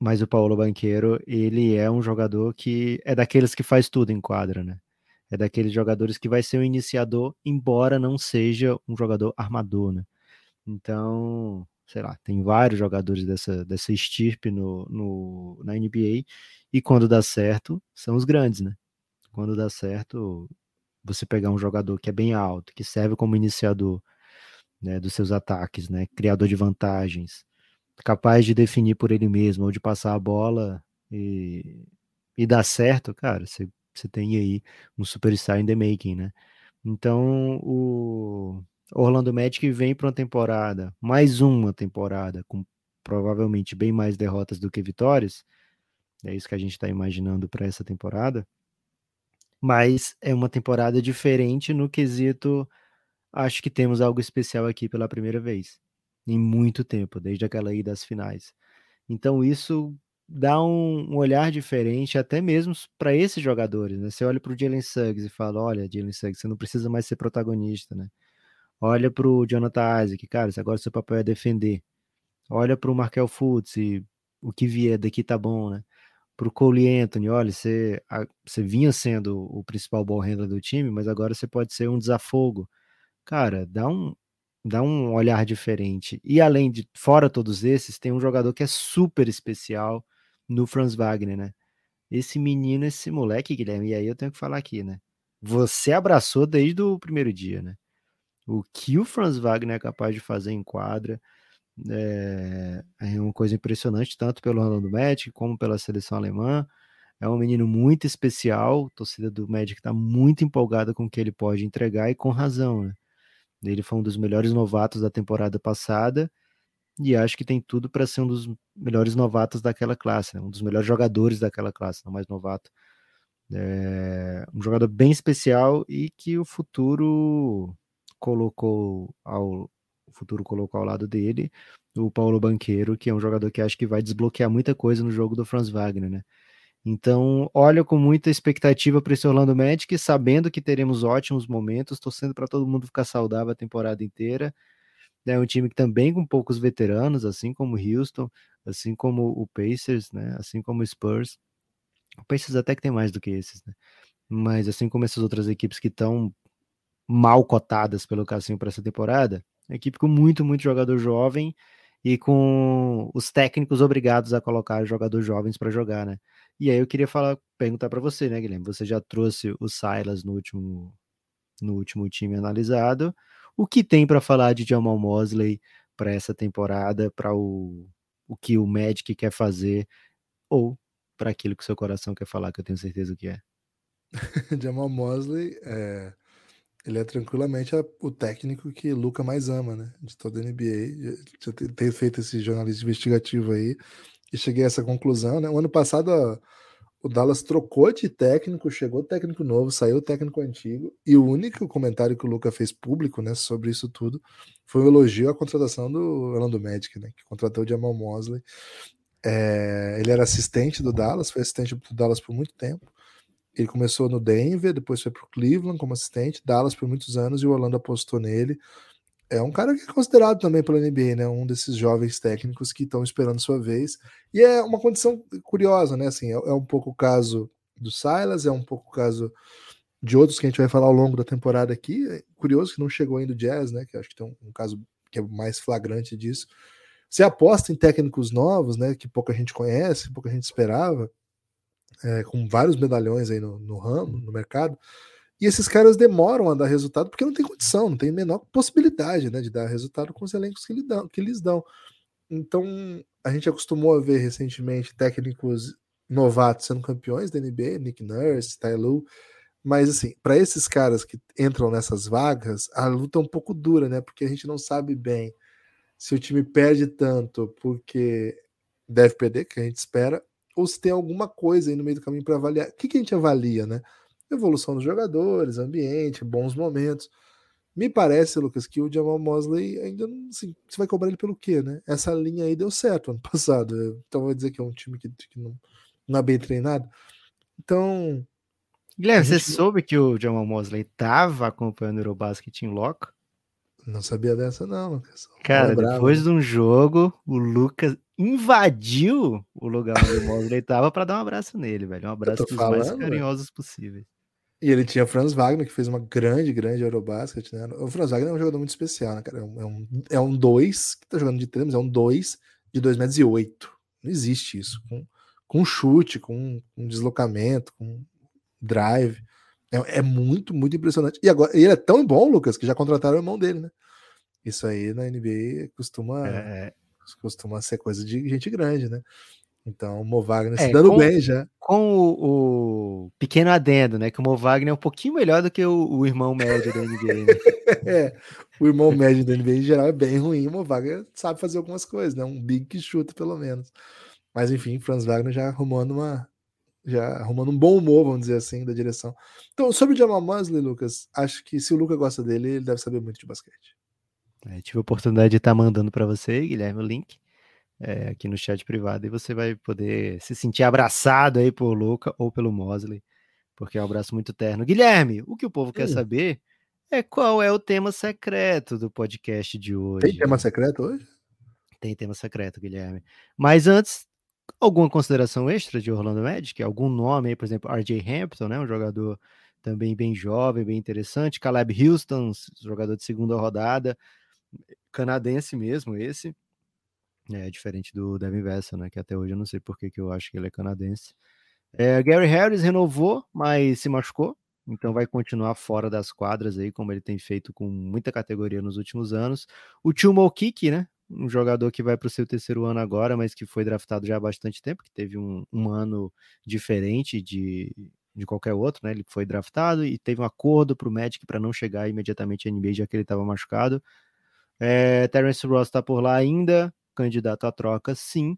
Mas o Paulo Banqueiro, ele é um jogador que é daqueles que faz tudo em quadra, né? É daqueles jogadores que vai ser um iniciador, embora não seja um jogador armador, né? Então, sei lá, tem vários jogadores dessa, dessa estirpe no, no, na NBA, e quando dá certo, são os grandes, né? Quando dá certo, você pegar um jogador que é bem alto, que serve como iniciador né, dos seus ataques, né? Criador de vantagens, capaz de definir por ele mesmo, ou de passar a bola e, e dar certo, cara, você, você tem aí um superstar in the making, né? Então, o Orlando Magic vem para uma temporada, mais uma temporada, com provavelmente bem mais derrotas do que vitórias. É isso que a gente está imaginando para essa temporada. Mas é uma temporada diferente no quesito. Acho que temos algo especial aqui pela primeira vez, em muito tempo, desde aquela ida às finais. Então, isso dá um, um olhar diferente, até mesmo para esses jogadores. Né? Você olha para o Jalen Suggs e fala: olha, Jalen Suggs, você não precisa mais ser protagonista, né? Olha para o Jonathan Isaac, cara, agora seu papel é defender. Olha para o Markel Fultz e o que vier daqui tá bom, né? Para o Cole Anthony, olha, você, a, você vinha sendo o principal ball handler do time, mas agora você pode ser um desafogo. Cara, dá um, dá um olhar diferente. E além de, fora todos esses, tem um jogador que é super especial no Franz Wagner, né? Esse menino, esse moleque, Guilherme, e aí eu tenho que falar aqui, né? Você abraçou desde o primeiro dia, né? O que o Franz Wagner é capaz de fazer em quadra é, é uma coisa impressionante, tanto pelo Orlando Magic como pela seleção alemã. É um menino muito especial, a torcida do Magic está muito empolgada com o que ele pode entregar e com razão, né? Ele foi um dos melhores novatos da temporada passada e acho que tem tudo para ser um dos melhores novatos daquela classe, né? um dos melhores jogadores daquela classe, não mais novato. É um jogador bem especial e que o futuro colocou ao futuro colocou ao lado dele o Paulo Banqueiro, que é um jogador que acho que vai desbloquear muita coisa no jogo do Franz Wagner, né? Então, olha com muita expectativa para esse Orlando Magic, sabendo que teremos ótimos momentos, torcendo para todo mundo ficar saudável a temporada inteira. É um time que também com poucos veteranos, assim como o Houston, assim como o Pacers, né? Assim como o Spurs. O Pacers até que tem mais do que esses, né? Mas assim como essas outras equipes que estão mal cotadas pelo Cassinho para essa temporada, equipe com muito, muito jogador jovem e com os técnicos obrigados a colocar jogadores jovens para jogar, né? E aí eu queria falar, perguntar para você, né, Guilherme? Você já trouxe o Silas no último, no último time analisado. O que tem para falar de Jamal Mosley para essa temporada, para o, o que o Magic quer fazer, ou para aquilo que seu coração quer falar, que eu tenho certeza que é? [LAUGHS] Jamal Mosley é, ele é tranquilamente o técnico que Luca mais ama, né? De toda a NBA. Já ter feito esse jornalismo investigativo aí e cheguei a essa conclusão, né? O ano passado a, o Dallas trocou de técnico, chegou técnico novo, saiu técnico antigo, e o único comentário que o Luca fez público, né, sobre isso tudo, foi um elogio à contratação do Orlando Magic, né, que contratou o Jamal Mosley. É, ele era assistente do Dallas, foi assistente do Dallas por muito tempo. Ele começou no Denver, depois foi para o Cleveland como assistente, Dallas por muitos anos, e o Orlando apostou nele é um cara que é considerado também pela NBA, né? Um desses jovens técnicos que estão esperando sua vez. E é uma condição curiosa, né? Assim, é, é, um pouco o caso do Silas, é um pouco o caso de outros que a gente vai falar ao longo da temporada aqui. É curioso que não chegou ainda o Jazz, né? Que acho que tem um, um caso que é mais flagrante disso. Você aposta em técnicos novos, né? Que pouca gente conhece, pouca gente esperava, é, com vários medalhões aí no, no ramo, no mercado. E esses caras demoram a dar resultado porque não tem condição, não tem menor possibilidade né, de dar resultado com os elencos que, lhe dão, que eles dão. Então, a gente acostumou a ver recentemente técnicos novatos sendo campeões da NBA, Nick Nurse, Ty Lue, mas assim, para esses caras que entram nessas vagas, a luta é um pouco dura, né? Porque a gente não sabe bem se o time perde tanto porque deve perder, que a gente espera, ou se tem alguma coisa aí no meio do caminho para avaliar. O que, que a gente avalia, né? evolução dos jogadores, ambiente, bons momentos. Me parece, Lucas, que o Jamal Mosley ainda não. Assim, você vai cobrar ele pelo quê, né? Essa linha aí deu certo ano [LAUGHS] passado. Então vou dizer que é um time que, que não, não é bem treinado. Então. Guilherme, gente... você soube que o Jamal Mosley estava acompanhando o Eurobasket em loco? Não sabia dessa, não, Lucas. Cara, depois né? de um jogo, o Lucas invadiu o lugar onde o Mosley estava para dar um abraço nele, velho. Um abraço dos falando, mais carinhosos possíveis. E ele tinha o Franz Wagner, que fez uma grande, grande Eurobasket, né? O Franz Wagner é um jogador muito especial, né, cara? É um, é um 2 é que tá jogando de 3, mas é um 2 de 2 metros e 8. Não existe isso. Com, com chute, com, com deslocamento, com drive. É, é, muito, muito impressionante. E agora, ele é tão bom, Lucas, que já contrataram o irmão dele, né? Isso aí na NBA costuma, é... costuma ser coisa de gente grande, né? Então, o Mo Wagner é, se dando com, bem já. Com o, o, pequeno adendo, né? Que o Mo Wagner é um pouquinho melhor do que o, o irmão médio da NBA. Né? [LAUGHS] é, o irmão médio da NBA em geral é bem ruim. O Mo Wagner sabe fazer algumas coisas, né? Um big que chuta, pelo menos. Mas enfim, Franz Wagner já arrumando uma. Já arrumando um bom humor, vamos dizer assim, da direção. Então, sobre o Jamal Mosley, Lucas, acho que se o Lucas gosta dele, ele deve saber muito de basquete. É, tive a oportunidade de estar mandando para você, Guilherme, o link é, aqui no chat privado e você vai poder se sentir abraçado aí por Luca ou pelo Mosley, porque é um abraço muito terno. Guilherme, o que o povo quer saber é qual é o tema secreto do podcast de hoje. Tem tema secreto hoje? Tem tema secreto, Guilherme. Mas antes, alguma consideração extra de Orlando Magic? Algum nome aí, por exemplo, RJ Hampton, né? Um jogador também bem jovem, bem interessante. Caleb Houston, jogador de segunda rodada, canadense mesmo esse. É diferente do Devin Vessel, né? Que até hoje eu não sei por que, que eu acho que ele é canadense. É, Gary Harris renovou, mas se machucou, então vai continuar fora das quadras aí, como ele tem feito com muita categoria nos últimos anos. O Timo Kiki, né? Um jogador que vai para o seu terceiro ano agora, mas que foi draftado já há bastante tempo, que teve um, um ano diferente de, de qualquer outro, né? Ele foi draftado e teve um acordo para o Magic para não chegar imediatamente à NBA, já que ele estava machucado. É, Terence Ross está por lá ainda, candidato à troca, sim.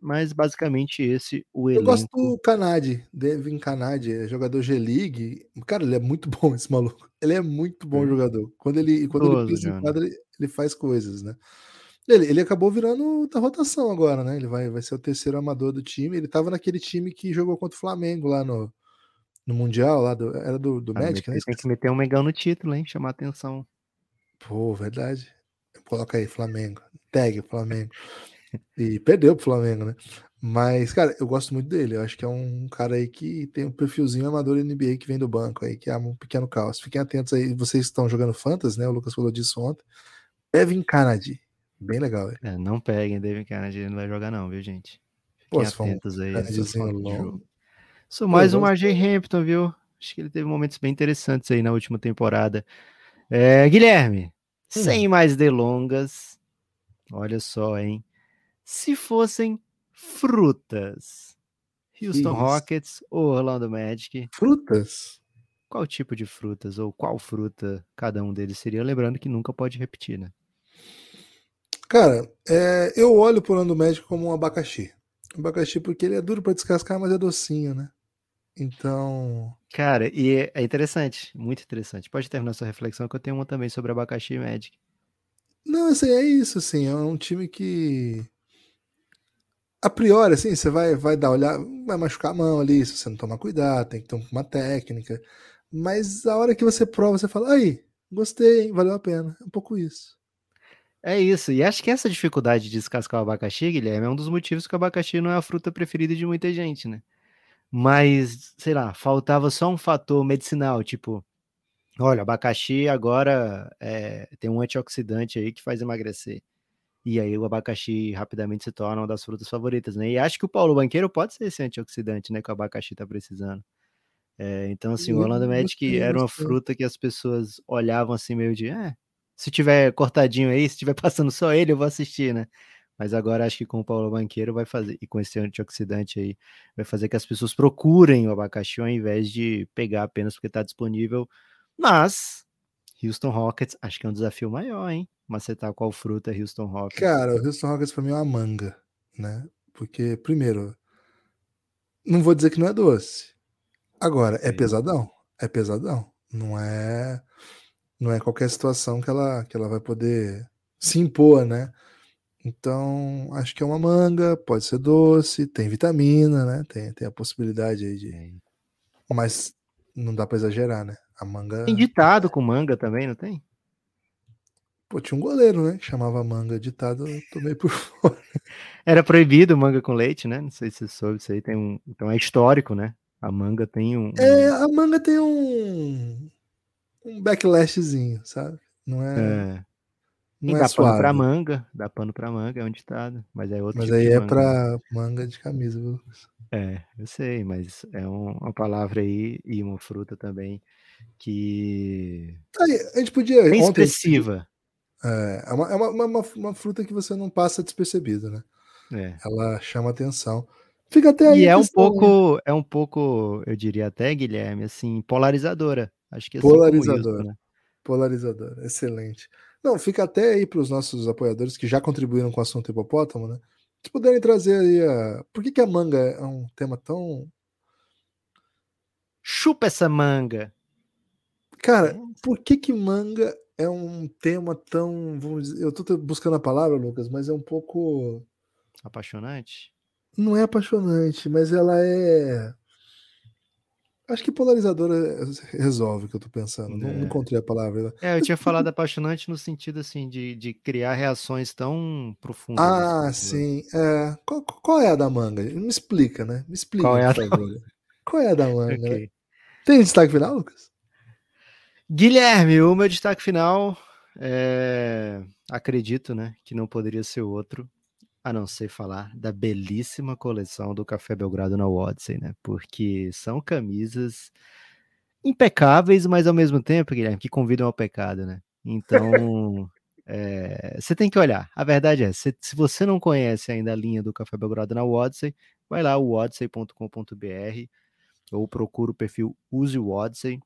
Mas basicamente esse o elenco. Eu gosto do Canadi, Devin Canadi, é jogador G-League. Cara, ele é muito [LAUGHS] bom esse maluco. Ele é muito bom é. jogador. Quando ele, quando Todo, ele pisa em quadra, ele, ele faz coisas, né? Ele, ele acabou virando da rotação agora, né? Ele vai, vai ser o terceiro amador do time. Ele tava naquele time que jogou contra o Flamengo lá no, no Mundial, lá do, era do, do ah, Magic, né? Tem que meter um Megão no título, hein? Chamar atenção. Pô, verdade. Coloca aí, Flamengo. Tag, Flamengo. E perdeu pro Flamengo, né? Mas, cara, eu gosto muito dele. Eu acho que é um cara aí que tem um perfilzinho amador NBA que vem do banco aí, que é um pequeno caos. Fiquem atentos aí, vocês estão jogando Fantasy, né? O Lucas falou disso ontem. Devin Kennedy. Bem legal, é, não peguem Devin Kennedy, ele não vai jogar, não, viu, gente? Fiquem Pô, atentos aí. Sou mais um RJ Hampton, viu? Acho que ele teve momentos bem interessantes aí na última temporada. É, Guilherme, hum. sem mais delongas, olha só, hein? Se fossem frutas, Houston Isso. Rockets ou Orlando Magic? Frutas? Qual tipo de frutas ou qual fruta cada um deles seria? Lembrando que nunca pode repetir, né? Cara, é, eu olho pro Orlando Magic como um abacaxi. abacaxi porque ele é duro para descascar, mas é docinho, né? Então. Cara, e é interessante, muito interessante. Pode terminar sua reflexão, que eu tenho uma também sobre abacaxi e Magic. Não, assim, é isso, assim. É um time que. A priori, assim, você vai, vai dar olhar, vai machucar a mão ali, se você não tomar cuidado, tem que ter uma técnica. Mas a hora que você prova, você fala, aí, gostei, hein, valeu a pena. É um pouco isso. É isso. E acho que essa dificuldade de descascar o abacaxi, Guilherme, é um dos motivos que o abacaxi não é a fruta preferida de muita gente, né? Mas, sei lá, faltava só um fator medicinal, tipo, olha, abacaxi agora é, tem um antioxidante aí que faz emagrecer. E aí o abacaxi rapidamente se torna uma das frutas favoritas, né? E acho que o Paulo Banqueiro pode ser esse antioxidante, né? Que o abacaxi tá precisando. É, então, assim, o Orlando Magic era uma fruta que as pessoas olhavam assim meio de, é, se tiver cortadinho aí, se tiver [LAUGHS] passando só ele, eu vou assistir, né? Mas agora acho que com o Paulo Banqueiro vai fazer, e com esse antioxidante aí, vai fazer que as pessoas procurem o abacaxi ao invés de pegar apenas porque está disponível. Mas, Houston Rockets, acho que é um desafio maior, hein? Macetar qual fruta é Houston Rockets. Cara, o Houston Rockets para mim é uma manga, né? Porque, primeiro, não vou dizer que não é doce. Agora, é pesadão. É pesadão. Não é não é qualquer situação que ela, que ela vai poder se impor, né? Então, acho que é uma manga, pode ser doce, tem vitamina, né? Tem, tem a possibilidade aí de. Mas não dá para exagerar, né? A manga. Tem ditado com manga também, não tem? Pô, tinha um goleiro, né? Que chamava manga ditado, eu tomei por [LAUGHS] fora. Era proibido manga com leite, né? Não sei se você soube, isso aí tem um. Então é histórico, né? A manga tem um. É, a manga tem um um backlashzinho, sabe? Não é. é. Não é dá suave. pano pra manga, dá pano pra manga, é um ditado. Mas é outro Mas tipo aí é pra manga de camisa, viu? É, eu sei, mas é um, uma palavra aí e uma fruta também que. Aí, a gente podia. Bem expressiva. É, é, uma, é uma, uma, uma, fruta que você não passa despercebida, né? É. Ela chama atenção. Fica até aí. E é um pouco, é um pouco, eu diria até, Guilherme, assim, polarizadora. Acho que assim polarizador. Isso, né? Polarizador, excelente. Não, fica até aí para os nossos apoiadores que já contribuíram com o assunto hipopótamo, né? Se puderem trazer aí a. Por que, que a manga é um tema tão. Chupa essa manga! Cara, por que que manga é um tema tão. Vamos dizer, eu tô buscando a palavra, Lucas, mas é um pouco. Apaixonante? Não é apaixonante, mas ela é. Acho que polarizadora resolve o que eu tô pensando. É. Não, não, encontrei a palavra. É, eu tinha falado apaixonante no sentido assim de, de criar reações tão profundas. Ah, sim. É. Qual, qual, é a da manga? Me explica, né? Me explica. Qual é a da manga? Qual é a da manga? okay. né? Tem destaque final, Lucas? Guilherme, o meu destaque final é... acredito, né, que não poderia ser outro a não ser falar da belíssima coleção do Café Belgrado na Odyssey, né? Porque são camisas impecáveis, mas ao mesmo tempo, Guilherme, que convidam ao pecado, né? Então, É, [LAUGHS] você tem que olhar. A verdade é, se, se, você não conhece ainda a linha do Café Belgrado na Odyssey, vai lá, odyssey.com.br ou procura o perfil Use o Odyssey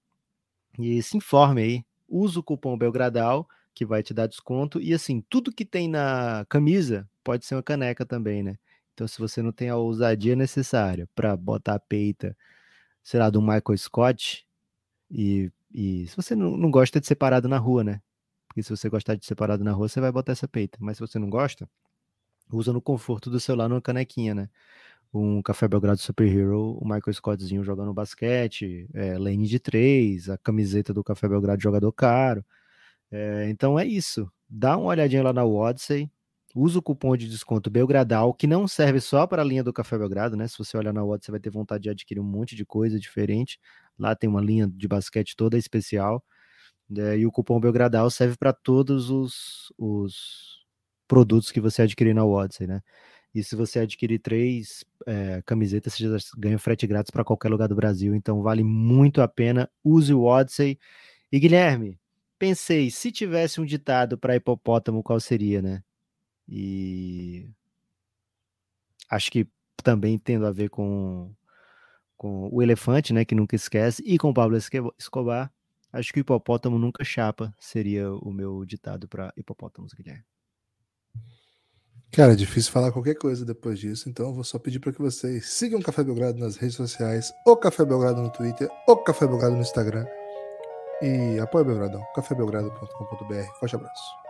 e se informe aí. Usa o cupom Belgradal, que vai te dar desconto. E assim, tudo que tem na camisa pode ser uma caneca também, né? Então, se você não tem a ousadia necessária para botar a peita, sei lá, do Michael Scott, e, e se você não, não gosta de ser parado na rua, né? Porque se você gostar de ser parado na rua, você vai botar essa peita. Mas se você não gosta, usa no conforto do celular numa canequinha, né? Um Café Belgrado Super Hero, o Michael Scottzinho jogando basquete, é, lane de três, a camiseta do Café Belgrado jogador caro. É, então é isso. Dá uma olhadinha lá na Odyssey, usa o cupom de desconto Belgradal, que não serve só para a linha do Café Belgrado, né? Se você olhar na Odyssey, você vai ter vontade de adquirir um monte de coisa diferente. Lá tem uma linha de basquete toda especial. Né? E o cupom Belgradal serve para todos os, os produtos que você adquirir na Odyssey, né? E se você adquirir três é, camisetas, você já ganha frete grátis para qualquer lugar do Brasil. Então vale muito a pena. Use o Odyssey. E Guilherme, pensei, se tivesse um ditado para hipopótamo, qual seria, né? E acho que também tendo a ver com, com o elefante, né, que nunca esquece, e com Pablo Escobar, acho que o hipopótamo nunca chapa seria o meu ditado para hipopótamos, Guilherme. Cara, é difícil falar qualquer coisa depois disso, então vou só pedir para que vocês sigam o Café Belgrado nas redes sociais, o Café Belgrado no Twitter, o Café Belgrado no Instagram e apoie o Belgradão, cafébelgrado.com.br. Forte abraço.